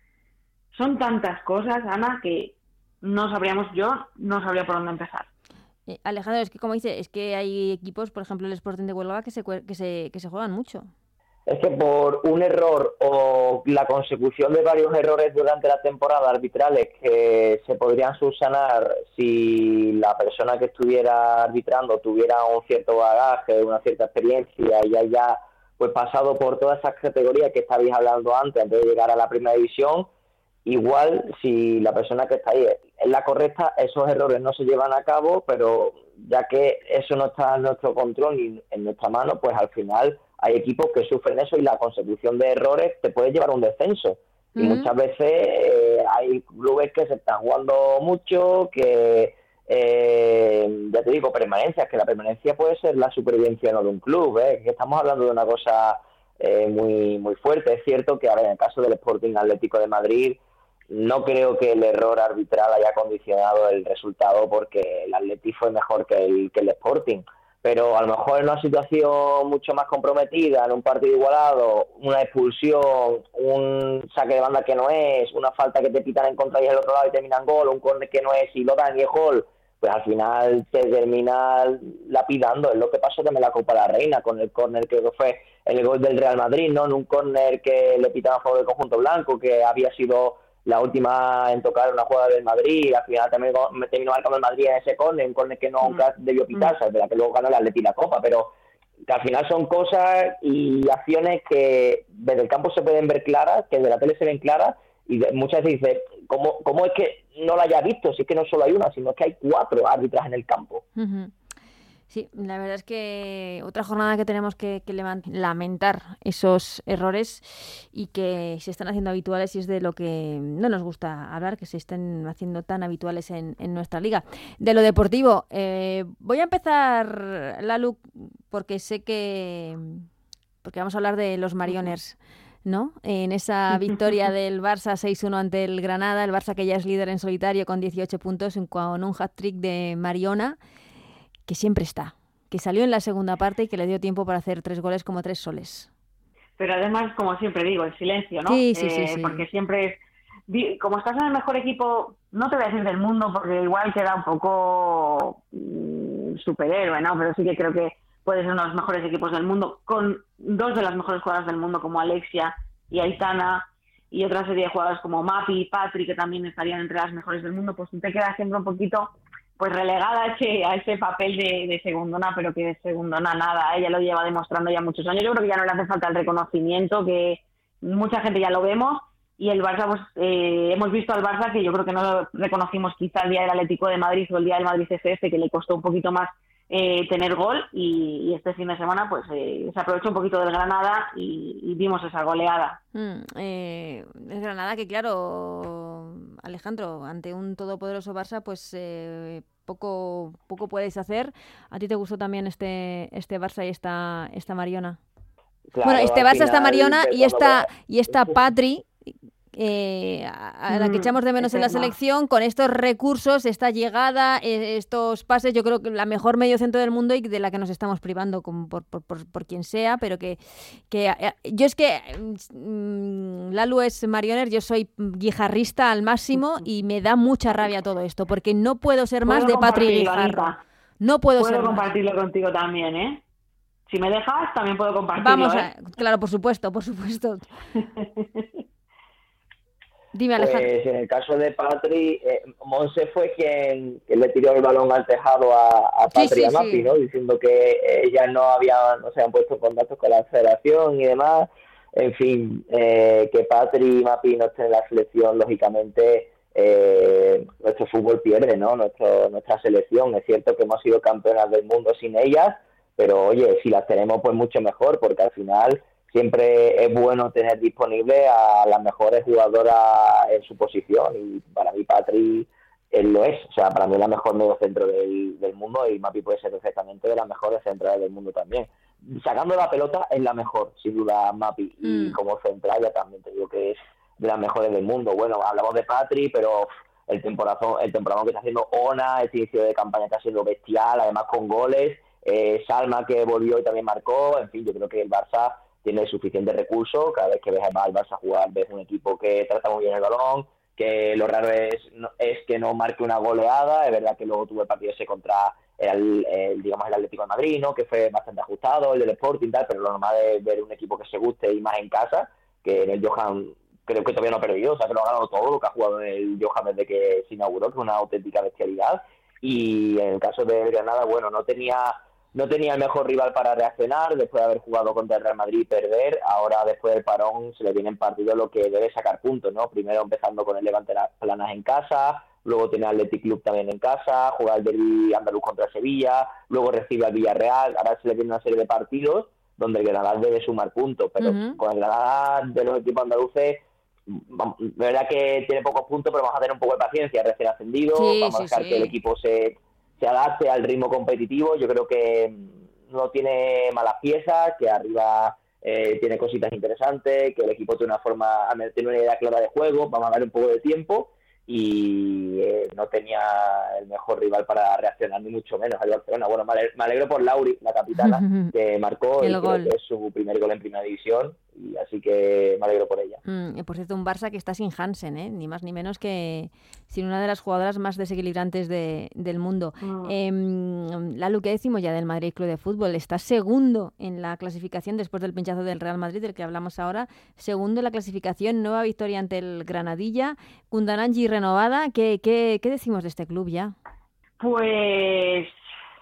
son tantas cosas, Ana, que no sabríamos, yo no sabría por dónde empezar. Eh, Alejandro, es que como dice, es que hay equipos, por ejemplo el Sporting de Huelva, que se, que se, que se juegan mucho es que por un error o la consecución de varios errores durante la temporada arbitrales que se podrían subsanar si la persona que estuviera arbitrando tuviera un cierto bagaje, una cierta experiencia y haya pues pasado por todas esas categorías que estabais hablando antes, antes de llegar a la primera división, igual si la persona que está ahí es la correcta, esos errores no se llevan a cabo, pero ya que eso no está en nuestro control ni en nuestra mano, pues al final hay equipos que sufren eso y la consecución de errores te puede llevar a un descenso. Y muchas veces eh, hay clubes que se están jugando mucho, que eh, ya te digo, permanencias, que la permanencia puede ser la supervivencia no de un club, ¿eh? que estamos hablando de una cosa eh, muy, muy fuerte. Es cierto que ahora en el caso del Sporting Atlético de Madrid, no creo que el error arbitral haya condicionado el resultado porque el Atlético fue mejor que el, que el Sporting pero a lo mejor en una situación mucho más comprometida, en un partido igualado, una expulsión, un saque de banda que no es, una falta que te pitan en contra y el otro lado y terminan gol, un córner que no es y lo dan y es gol, pues al final te termina lapidando. Es lo que pasó también la Copa la Reina con el córner que fue el gol del Real Madrid, ¿no? En un córner que le pitaban a favor del conjunto blanco, que había sido la última en tocar una jugada del Madrid, al final también me terminó marcando el Madrid en ese córner, un córner que nunca mm. debió pitarse, mm. de la que luego ganó el Atleti la Copa, pero que al final son cosas y acciones que desde el campo se pueden ver claras, que desde la tele se ven claras, y muchas veces dice, ¿cómo, ¿cómo es que no la haya visto? Si es que no solo hay una, sino que hay cuatro árbitras en el campo. Sí, la verdad es que otra jornada que tenemos que, lamentar esos errores y que se están haciendo habituales y es de lo que no nos gusta hablar, que se estén haciendo tan habituales en, nuestra liga. De lo deportivo, eh, voy a empezar, Lalu, porque sé que... porque vamos a hablar de los Marioners. ¿no? En esa victoria del Barça 6-1 ante el Granada, el Barça que ya es líder en solitario con 18 puntos con un hat-trick de Mariona que siempre está. que salió en la segunda parte y que le dio tiempo para hacer tres goles como tres soles. Pero además, como siempre digo, el silencio, ¿no? Sí, sí, sí, sí. Porque siempre es como estás en el mejor equipo, no te voy a decir del mundo, porque igual queda un poco mm, superhéroe, ¿no? Pero sí que creo que puede ser uno de los mejores equipos del mundo, con dos de las mejores jugadoras del mundo, como Alexia y Aitana, y otra serie de jugadores como Mapi y Patri, que también estarían entre las mejores del mundo, pues te queda siempre un poquito pues relegada a ese, a ese papel de, de segundona, pero que de segundona nada, ella lo lleva demostrando ya muchos años. Yo creo que ya no le hace falta el reconocimiento, que mucha gente ya lo vemos, y el Barça, pues eh, hemos visto al Barça que yo creo que no lo reconocimos quizá el día del Atlético de Madrid o el día del Madrid CFF, que le costó un poquito más eh, tener gol y, este fin de semana pues eh, se aprovechó un poquito del Granada y, vimos esa goleada. Mm, eh, es Granada que claro, Alejandro, ante un todopoderoso Barça pues poco poco puedes hacer. ¿A ti te gustó también este este Barça y esta esta Mariona? bueno, este Barça, esta Mariona y esta y esta Patri eh, a, la que mm, echamos de menos en la selección, con estos recursos, esta llegada, eh, estos pases, yo creo que la mejor medio centro del mundo y de la que nos estamos privando por, por, por, quien sea, pero que, que eh, yo es que mm, Lalu es marioner, yo soy guijarrista al máximo y me da mucha rabia todo esto, porque no puedo ser más de Patri Guijarro. No puedo, puedo compartirlo contigo también, ¿eh? Si me dejas, también puedo compartirlo. Vamos, a, claro, por supuesto, por supuesto. Dime, Pues en el caso de Patri, eh, Monse fue quien, le tiró el balón al tejado a, a Patri y a Mapi, ¿no? Diciendo que ellas no habían, no se han puesto en contacto con la federación y demás. En fin, eh, que Patri y Mapi no estén en la selección, lógicamente, eh, nuestro fútbol pierde, ¿no? Nuestro, nuestra selección. Es cierto que hemos sido campeonas del mundo sin ellas, pero oye, si las tenemos, pues mucho mejor, porque al final siempre es bueno tener disponible a las mejores jugadoras en su posición y para mí Patri él lo es, o sea, para mí es la mejor medio centro del, mundo y Mapi puede ser perfectamente de las mejores centrales del mundo también. Sacando la pelota es la mejor, sin duda Mapi, y mm. como central ya también te digo que es de las mejores del mundo. Bueno, hablamos de Patri, pero el temporadón, el temporada que está haciendo Ona, este inicio de campaña está siendo bestial, además con goles, eh, Salma que volvió y también marcó, en fin, yo creo que el Barça tiene suficiente recursos. Cada vez que ves al Barça jugar, ves un equipo que trata muy bien el balón, que lo raro es, es que no marque una goleada. Es verdad que luego tuvo el partido ese contra el, digamos el Atlético de Madrid, ¿no? que fue bastante ajustado, el del Sporting tal, pero lo normal es ver un equipo que se guste y más en casa, que en el Johan creo que todavía no ha perdido, o sea que lo ha ganado todo lo que ha jugado en el Johan desde que se inauguró, que es una auténtica bestialidad. Y en el caso de Granada, bueno, no tenía no tenía el mejor rival para reaccionar después de haber jugado contra el Real Madrid y perder. Ahora, después del parón, se le viene en partido lo que debe sacar puntos, ¿no? Primero empezando con el Levante las Planas en casa, luego tiene al Athletic Club también en casa, juega el Derby andaluz contra Sevilla, luego recibe al Villarreal. Ahora se le viene una serie de partidos donde el Granada debe sumar puntos, pero con el Granada de los equipos andaluces de verdad que tiene pocos puntos, pero vamos a tener un poco de paciencia, recién ascendido, vamos a dejar que el equipo se se adapte al ritmo competitivo. Yo creo que no tiene malas piezas, que arriba eh, tiene cositas interesantes, que el equipo tiene una forma, tiene una idea clara de juego, vamos a dar un poco de tiempo y eh, no tenía el mejor rival para reaccionar, ni mucho menos al Barcelona. Bueno, me alegro por Lauri, la capitana, que marcó el gol. es su primer gol en primera división y así que me alegro por ella. Mm, por cierto, un Barça que está sin Hansen, ¿eh? ni más ni menos que sin una de las jugadoras más desequilibrantes de, del mundo. Mm. Eh, la que decimos ya del Madrid Club de Fútbol, está segundo en la clasificación después del pinchazo del Real Madrid, del que hablamos ahora, segundo en la clasificación, nueva victoria ante el Granadilla, Kundananji renovada. ¿Qué, qué, qué decimos de este club ya? Pues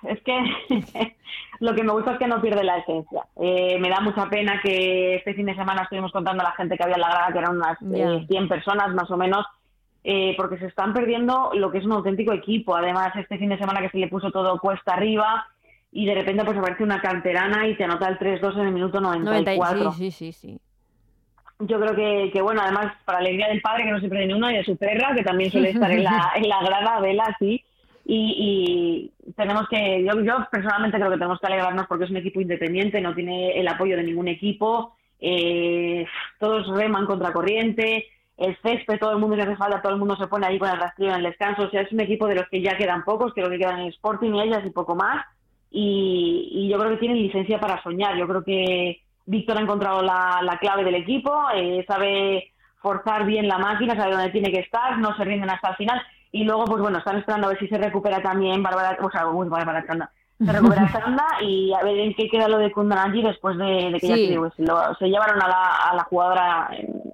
es que lo que me gusta es que no pierde la esencia. Eh, me da mucha pena que este fin de semana estuvimos contando a la gente que había en la grada, que eran unas 100 eh, personas más o menos, eh, porque se están perdiendo lo que es un auténtico equipo. Además, este fin de semana que se le puso todo cuesta arriba y de repente pues aparece una canterana y te anota el 3-2 en el minuto 94. sí, sí, sí. Yo creo que, que, bueno, además, para la alegría del padre, que no se pierde ni uno, y de su perra, que también suele estar en la, en la grada, vela, sí y, tenemos que, yo, yo personalmente creo que tenemos que alegrarnos porque es un equipo independiente, no tiene el apoyo de ningún equipo, eh, todos reman contra corriente, el césped, todo el mundo le hace falta, todo el mundo se pone ahí con el rastrillo en el descanso, o sea, es un equipo de los que ya quedan pocos, que lo que quedan en el Sporting y ellas y poco más, y, yo creo que tienen licencia para soñar. Yo creo que Víctor ha encontrado la, la clave del equipo, eh, sabe forzar bien la máquina, sabe dónde tiene que estar, no se rinden hasta el final. Y luego, pues bueno, están esperando a ver si se recupera también Bárbara, o sea, uy, Bárbara se recupera Chanda y a ver en qué queda lo de Kundananji después de, que ya se, se, llevaron a la, a la jugadora en,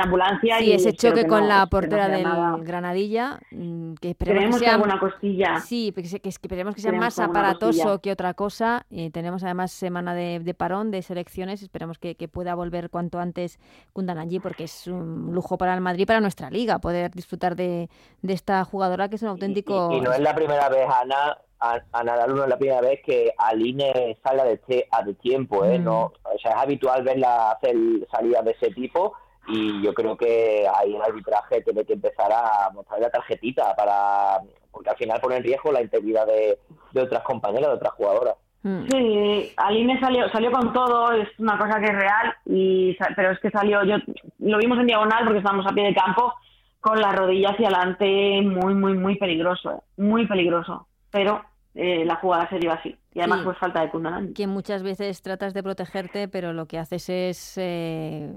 ambulancia. y ese choque con la portera del Granadilla, mm, que esperemos que sea alguna costilla. Sí, que, que, esperemos que sea más aparatoso que otra cosa. Y tenemos además semana de, parón de selecciones, esperemos que, pueda volver cuanto antes Kundananji, porque es un lujo para el Madrid, para nuestra liga, poder disfrutar de, esta jugadora que es un auténtico... Y, no es la primera vez, Ana, a, a Nadal no es la primera vez que Aline salga de, a de tiempo, ¿eh? Mm. No, o sea, es habitual verla hacer salidas de ese tipo y yo creo que ahí el arbitraje tiene que empezar a mostrar la tarjetita para porque al final pone en riesgo la integridad de, otras compañeras, de otras jugadoras. Mm. Sí, Aline salió, salió con todo, es una cosa que es real, y, pero es que salió, yo lo vimos en diagonal porque estábamos a pie de campo, con la rodilla hacia adelante, muy, muy, muy peligroso, eh, muy peligroso. Pero eh, la jugada se dio así. Y además, pues falta de Kundanan. Que muchas veces tratas de protegerte, pero lo que haces es eh,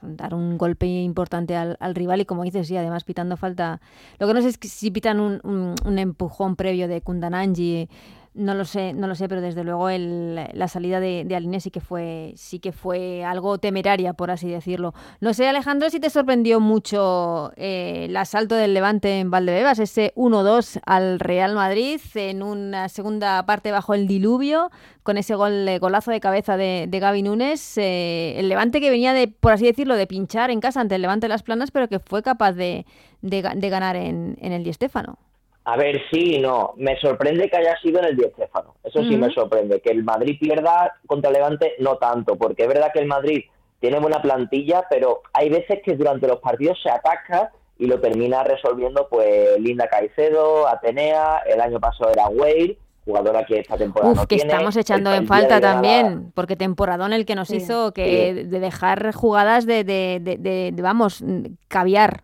dar un golpe importante al, rival y, como dices, sí, además pitando falta. Lo que no sé es si pitan un, un empujón previo de Kundananji no lo sé, no lo sé, pero desde luego el, la salida de, de Aline sí que fue, sí que fue algo temeraria, por así decirlo. No sé, Alejandro, si te sorprendió mucho eh, el asalto del Levante en Valdebebas, ese 1-2 al Real Madrid en una segunda parte bajo el diluvio, con ese gol, eh, golazo de cabeza de, de Gaby Núñez. Eh, el Levante que venía de, por así decirlo, de pinchar en casa ante el Levante de las Planas, pero que fue capaz de, de, ganar en, en el Di Stéfano. A ver, sí y no. Me sorprende que haya sido en el Di Stéfano. Eso sí me sorprende. Que el Madrid pierda contra el Levante, no tanto. Porque es verdad que el Madrid tiene buena plantilla, pero hay veces que durante los partidos se ataca y lo termina resolviendo pues Linda Caicedo, Atenea, el año pasado era Weir, jugadora que esta temporada Uf, que estamos echando en falta también, porque temporadón el que nos hizo que de dejar jugadas de, de, de, vamos, caviar.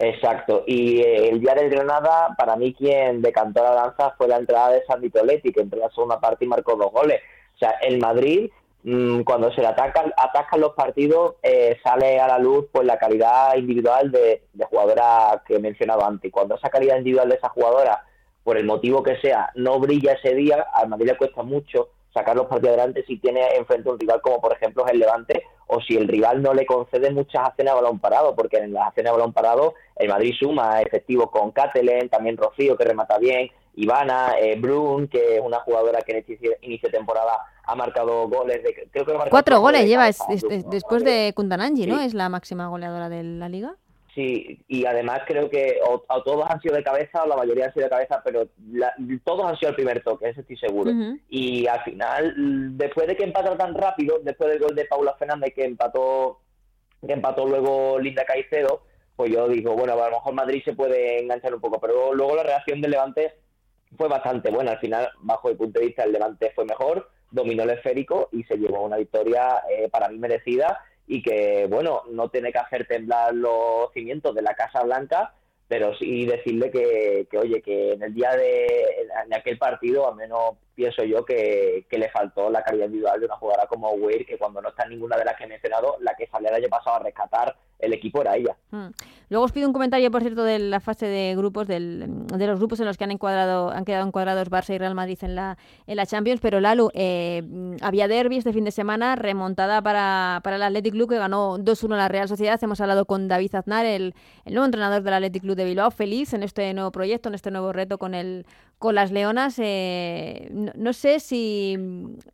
Exacto, y eh, el día del Granada, para mí quien decantó la danza fue la entrada de Sandy Toletti, que entró en la segunda parte y marcó dos goles. O sea, el Madrid, mm, cuando se le atacan, atacan los partidos, eh, sale a la luz pues la calidad individual de, de jugadora que he mencionado antes. Cuando esa calidad individual de esa jugadora, por el motivo que sea, no brilla ese día, al Madrid le cuesta mucho sacar los partidos adelante si tiene enfrente un rival como por ejemplo es el Levante o si el rival no le concede muchas acciones a balón parado, porque en las acciones a balón parado el Madrid suma efectivos con Catelen, también Rocío que remata bien, Ivana, eh, Brun, que es una jugadora que en este inicio de temporada ha marcado goles. De, creo que Cuatro goles lleva después de Kundananji, ¿no? Es la máxima goleadora de la liga. Sí, y además creo que o, todos han sido de cabeza o la mayoría han sido de cabeza, pero todos han sido el primer toque, eso estoy seguro. Y al final, después de que empató tan rápido, después del gol de Paula Fernández que empató, que empató luego Linda Caicedo, pues yo digo, bueno, a lo mejor Madrid se puede enganchar un poco, pero luego la reacción del Levante fue bastante buena. Al final, bajo el punto de vista, el Levante fue mejor, dominó el esférico y se llevó una victoria eh, para mí merecida y que, bueno, no tiene que hacer temblar los cimientos de la Casa Blanca, pero sí decirle que, que oye, que en el día de en aquel partido, al menos pienso yo que, le faltó la calidad individual de una jugadora como Weir, que cuando no está ninguna de las que he mencionado, la que salió el año pasado a rescatar el equipo era ella. Hmm. Luego os pido un comentario, por cierto, de la fase de grupos, del, de los grupos en los que han encuadrado, han quedado encuadrados Barça y Real Madrid en la, en la Champions, pero Lalu, eh, había derby este fin de semana, remontada para, para el Athletic Club, que ganó 2-1 la Real Sociedad. Hemos hablado con David Aznar, el, el nuevo entrenador del Athletic Club de Bilbao, feliz en este nuevo proyecto, en este nuevo reto con el con las Leonas. Eh, no, sé si,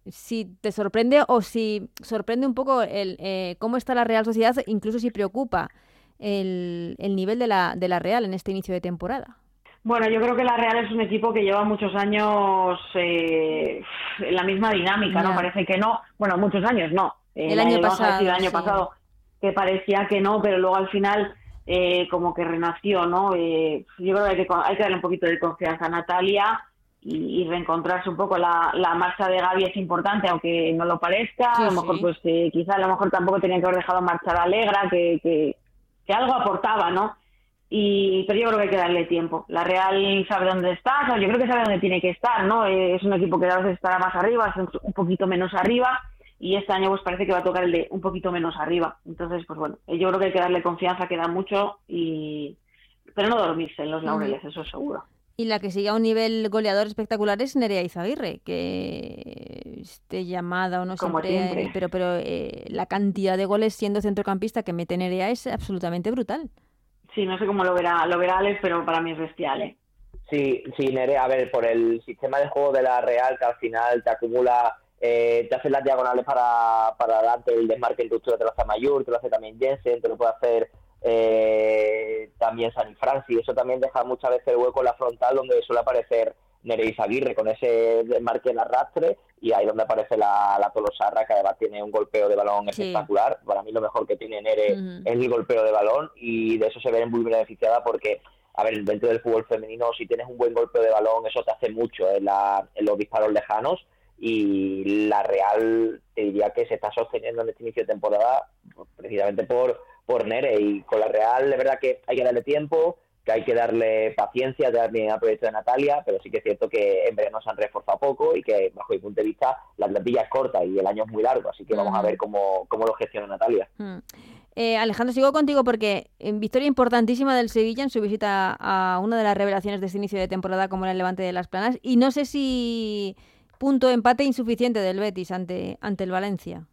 si te sorprende o si sorprende un poco el, eh, cómo está la Real Sociedad, incluso si preocupa el, el nivel de la, de la Real en este inicio de temporada. Bueno, yo creo que la Real es un equipo que lleva muchos años eh, en la misma dinámica, ¿no? Parece que no. Bueno, muchos años no. El, año, pasado. el año pasado, que parecía que no, pero luego al final eh, como que renació, ¿no? Eh, yo creo que hay, que hay que darle un poquito de confianza a Natalia y, reencontrarse un poco. La, la, marcha de Gaby es importante, aunque no lo parezca. a lo mejor, pues eh, quizá a lo mejor tampoco tenían que haber dejado marchar a Alegra, que, que, algo aportaba, ¿no? Y, pero yo creo que hay que darle tiempo. La Real sabe dónde está, yo creo que sabe dónde tiene que estar, ¿no? Es un equipo que a veces estará más arriba, un poquito menos arriba, y este año pues parece que va a tocar el de un poquito menos arriba. Entonces, pues bueno, yo creo que hay que darle confianza, que da mucho, y pero no dormirse en los laureles, eso seguro. Y la que sigue a un nivel goleador espectacular es Nerea Izaguirre, que esté llamada o no siempre, pero pero eh, la cantidad de goles siendo centrocampista que mete Nerea es absolutamente brutal. Sí, no sé cómo lo verá, lo verá Alex, pero para mí es bestial, ¿eh? Sí, sí, Nerea, a ver, por el sistema de juego de la Real, que al final te acumula, eh, te hace las diagonales para, para darte el desmarque en tu te lo hace Mayur, te lo hace también Jensen, te lo puede hacer eh, también San Francis. Eso también deja muchas veces el hueco en la frontal donde suele aparecer Nereis Aguirre con ese marque en arrastre y ahí donde aparece la, la Tolosarra que además tiene un golpeo de balón espectacular. Para mí lo mejor que tiene Nere es el golpeo de balón y de eso se ve muy beneficiada porque, a ver, dentro del fútbol femenino si tienes un buen golpeo de balón eso te hace mucho en, la, en los disparos lejanos y la Real te diría que se está sosteniendo en este inicio de temporada precisamente por por Nere y con la Real de verdad que hay que darle tiempo, que hay que darle paciencia, también al proyecto de Natalia, pero sí que es cierto que en verano se han reforzado poco y que bajo mi punto de vista la plantilla es corta y el año es muy largo, así que vamos a ver cómo, cómo lo gestiona Natalia. Mm. Eh, Alejandro, sigo contigo porque en victoria importantísima del Sevilla en su visita a una de las revelaciones de este inicio de temporada como era el Levante de las Planas y no sé si punto empate insuficiente del Betis ante, ante el Valencia.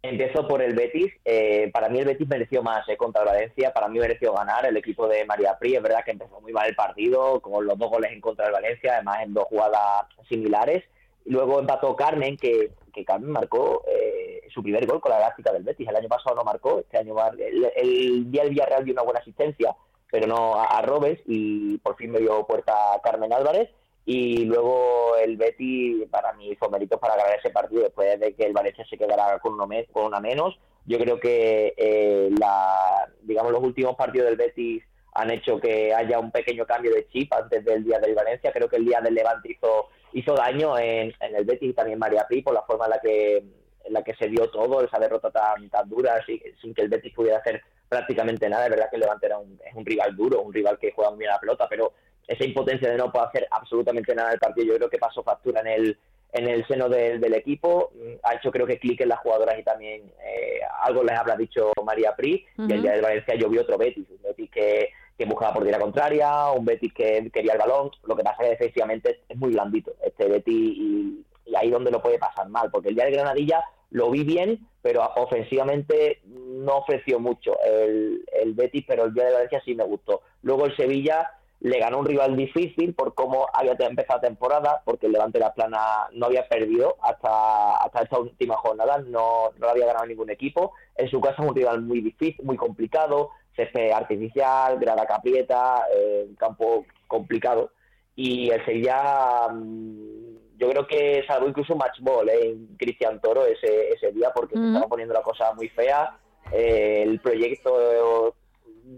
Empiezo por el Betis. Eh, para mí el Betis mereció más eh, contra el Valencia. Para mí mereció ganar el equipo de María Pri. Es verdad que empezó muy mal el partido, con los dos goles en contra del Valencia, además en dos jugadas similares. Luego empató Carmen, que, que Carmen marcó eh, su primer gol con la gráfica del Betis. El año pasado no marcó, este año el, el día del Villarreal dio una buena asistencia, pero no a, a Robes y por fin me dio puerta Carmen Álvarez y luego el Betty para mí hizo méritos para ganar ese partido después de que el Valencia se quedara con, con una menos. Yo creo que eh, la, digamos los últimos partidos del Betis han hecho que haya un pequeño cambio de chip antes del día del Valencia. Creo que el día del Levante hizo, hizo daño en, el Betis y también María Pi por la forma en la que en la que se dio todo, esa derrota tan, tan dura, sin, sin que el Betis pudiera hacer prácticamente nada. Es verdad que el Levante era un, es un rival duro, un rival que juega muy bien la pelota, pero esa impotencia de no poder hacer absolutamente nada del partido, yo creo que pasó factura en el, en el seno del equipo. Mm, ha hecho creo que clic en las jugadoras y también eh, algo les habrá dicho María Pri. Y el día de Valencia yo vi otro Betis, un Betis que, que buscaba por tierra contraria, un Betis que quería el balón. Lo que pasa es que defensivamente es muy blandito este Betis y, y ahí donde lo puede pasar mal, porque el día de Granadilla lo vi bien, pero ofensivamente no ofreció mucho el, el Betis, pero el día de Valencia sí me gustó. Luego el Sevilla le ganó un rival difícil por cómo había empezado la temporada, porque el Levante la Plana no había perdido hasta, hasta esta última jornada, no, no había ganado ningún equipo. En su casa es un rival muy difícil, muy complicado, césped artificial, grada caprieta, eh, campo complicado. Y el Sevilla, mm, yo creo que salvo incluso un match ball eh, en Cristian Toro ese, ese día, porque se estaba poniendo la cosa muy fea. Eh, el proyecto,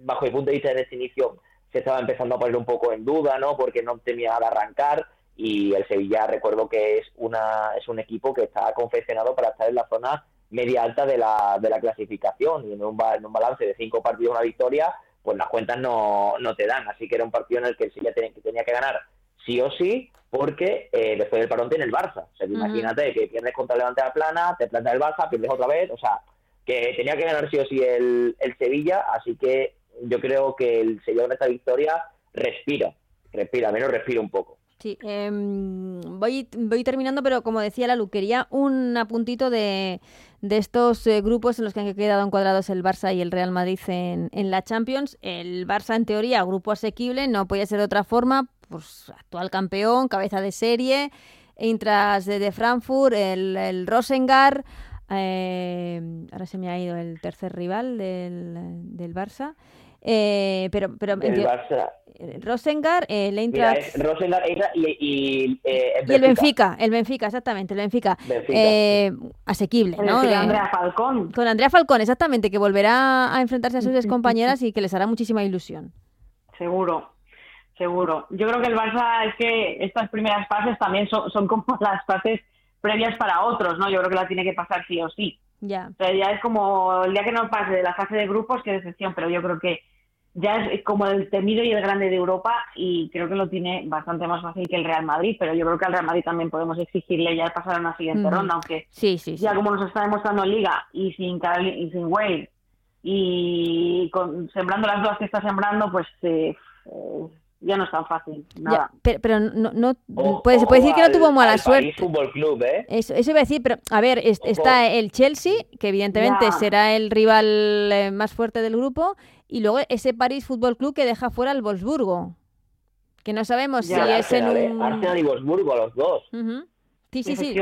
bajo mi punto de vista, en este inicio se estaba empezando a poner un poco en duda, ¿no? Porque no tenía de arrancar y el Sevilla recuerdo que es una es un equipo que está confeccionado para estar en la zona media alta de la, de la clasificación y en un, en un balance de cinco partidos una victoria pues las cuentas no, no te dan. Así que era un partido en el que el Sevilla tenía, que tenía que ganar sí o sí porque eh, después del parón tiene el Barça. O sea imagínate que pierdes contra el Levante la plana te planta el Barça pierdes otra vez o sea que tenía que ganar sí o sí el, el Sevilla así que yo creo que el Sevilla con esta victoria respira, respira, menos respira un poco. Sí, em, voy, voy terminando, pero como decía la quería un apuntito de, de estos eh, grupos en los que han quedado encuadrados el Barça y el Real Madrid en, en, la Champions. El Barça, en teoría, grupo asequible, no podía ser de otra forma, pues actual campeón, cabeza de serie, Intras de, Frankfurt, el, el Rosengar, eh, ahora se me ha ido el tercer rival del, del Barça. Eh, pero, pero el Barça. Rosengar, el Eintracht... Rosengar y, y, eh, el y, el Benfica, el Benfica, exactamente, el Benfica. eh, asequible, ¿no? Con Andrea Falcón. Con Andrea Falcón, exactamente, que volverá a enfrentarse a sus compañeras y que les hará muchísima ilusión. Seguro, seguro. Yo creo que el Barça es que estas primeras fases también son, son como las fases previas para otros, ¿no? Yo creo que la tiene que pasar sí o sí. Ya. O sea, ya es como el día que no pase de la fase de grupos, qué decepción, pero yo creo que ya es como el temido y el grande de Europa y creo que lo tiene bastante más fácil que el Real Madrid, pero yo creo que al Real Madrid también podemos exigirle ya pasar a una siguiente ronda, aunque sí, sí, ya como nos está demostrando Liga y sin, y sin y sembrando las dudas que está sembrando, pues eh, eh, ya no es tan fácil. Nada. pero, no, no puede, se puede decir que no tuvo mala suerte. Club, ¿eh? Eso, eso iba a decir, pero a ver, está el Chelsea, que evidentemente será el rival eh, más fuerte del grupo, y luego ese París Fútbol Club que deja fuera al Wolfsburgo. Que no sabemos si es en un. Arsenal y Wolfsburgo, los dos. Sí, sí, sí.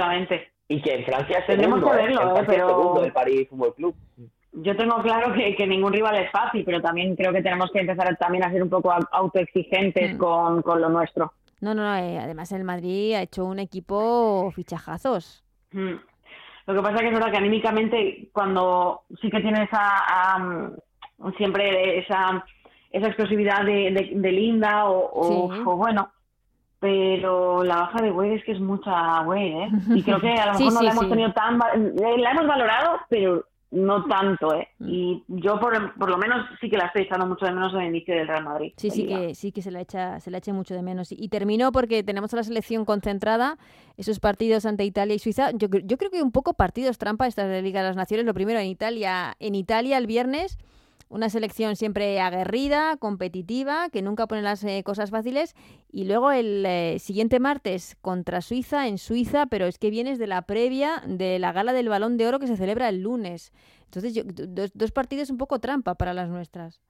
Y que en Francia Tendremos que verlo, ¿eh? pero... segundo el París Fútbol Club yo tengo claro que, ningún rival es fácil, pero también creo que tenemos que empezar también a ser un poco autoexigentes mm. con, lo nuestro. No, no, no. Eh, además, el Madrid ha hecho un equipo fichajazos. Mm. Lo que pasa es que es verdad que anímicamente, cuando sí que tiene esa. siempre esa, esa explosividad de, de, Linda o, bueno, pero la baja de Wade es que es mucha Wade, ¿eh? Y creo que a lo mejor no la hemos tenido tan... La hemos valorado, pero no tanto, ¿eh? Mm. Y yo por, por, lo menos sí que la estoy echando mucho de menos en el inicio del Real Madrid. Sí, sí que, sí que se la echa, se la echa mucho de menos. Y terminó porque tenemos a la selección concentrada, esos partidos ante Italia y Suiza. Yo, yo creo que un poco partidos trampa estas de Liga de las Naciones. Lo primero en Italia, en Italia el viernes una selección siempre aguerrida, competitiva, que nunca pone las eh, cosas fáciles. Y luego el eh, siguiente martes contra Suiza, en Suiza, pero es que vienes de la previa de la gala del balón de oro que se celebra el lunes. Entonces, dos, partidos un poco trampa para las nuestras.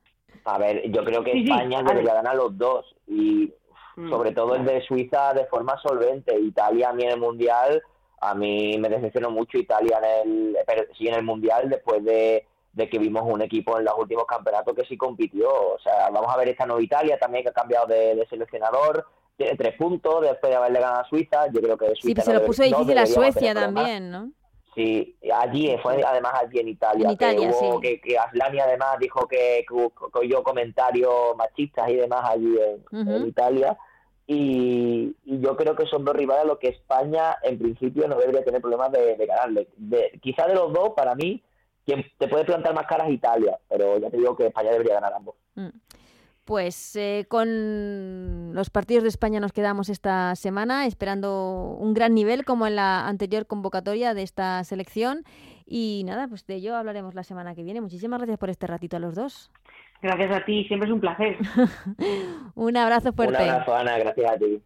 A ver, yo creo que España debería ganar los dos. Y mm. sobre todo el de Suiza de forma solvente. Italia a mí en el Mundial, a mí me decepcionó mucho Italia en el, pero sí en el Mundial después de de que vimos un equipo en los últimos campeonatos que sí compitió. O sea, vamos a ver esta nueva Italia también que ha cambiado de, seleccionador, tiene tres puntos después de haberle ganado a Suiza. Yo creo que Suiza sí, se lo puso difícil a Suecia también, ¿no? Sí, allí fue además allí en Italia. que, hubo, que, Aslani además dijo que, que, comentarios machistas y demás allí en, Italia. Y, yo creo que son dos rivales a los que España en principio no debería tener problemas de, ganarle. De, quizá de los dos, para mí, quien te puede plantar más caras Italia, pero ya te digo que España debería ganar ambos. Mm. Pues eh, con los partidos de España nos quedamos esta semana esperando un gran nivel como en la anterior convocatoria de esta selección. Y nada, pues de ello hablaremos la semana que viene. Muchísimas gracias por este ratito a los dos. Gracias a ti, siempre es un placer. un abrazo fuerte. Un abrazo, Ana, gracias a ti.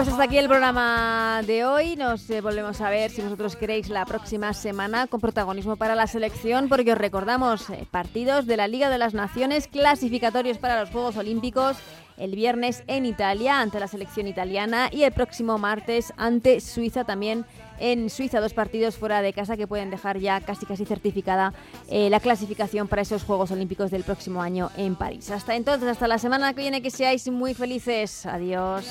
Pues hasta aquí el programa de hoy. Nos eh, volvemos a ver, si vosotros queréis, la próxima semana con protagonismo para la selección, porque os recordamos eh, partidos de la Liga de las Naciones clasificatorios para los Juegos Olímpicos el viernes en Italia ante la selección italiana y el próximo martes ante Suiza también en Suiza, dos partidos fuera de casa que pueden dejar ya casi casi certificada eh, la clasificación para esos Juegos Olímpicos del próximo año en París. Hasta entonces, hasta la semana que viene, que seáis muy felices. Adiós.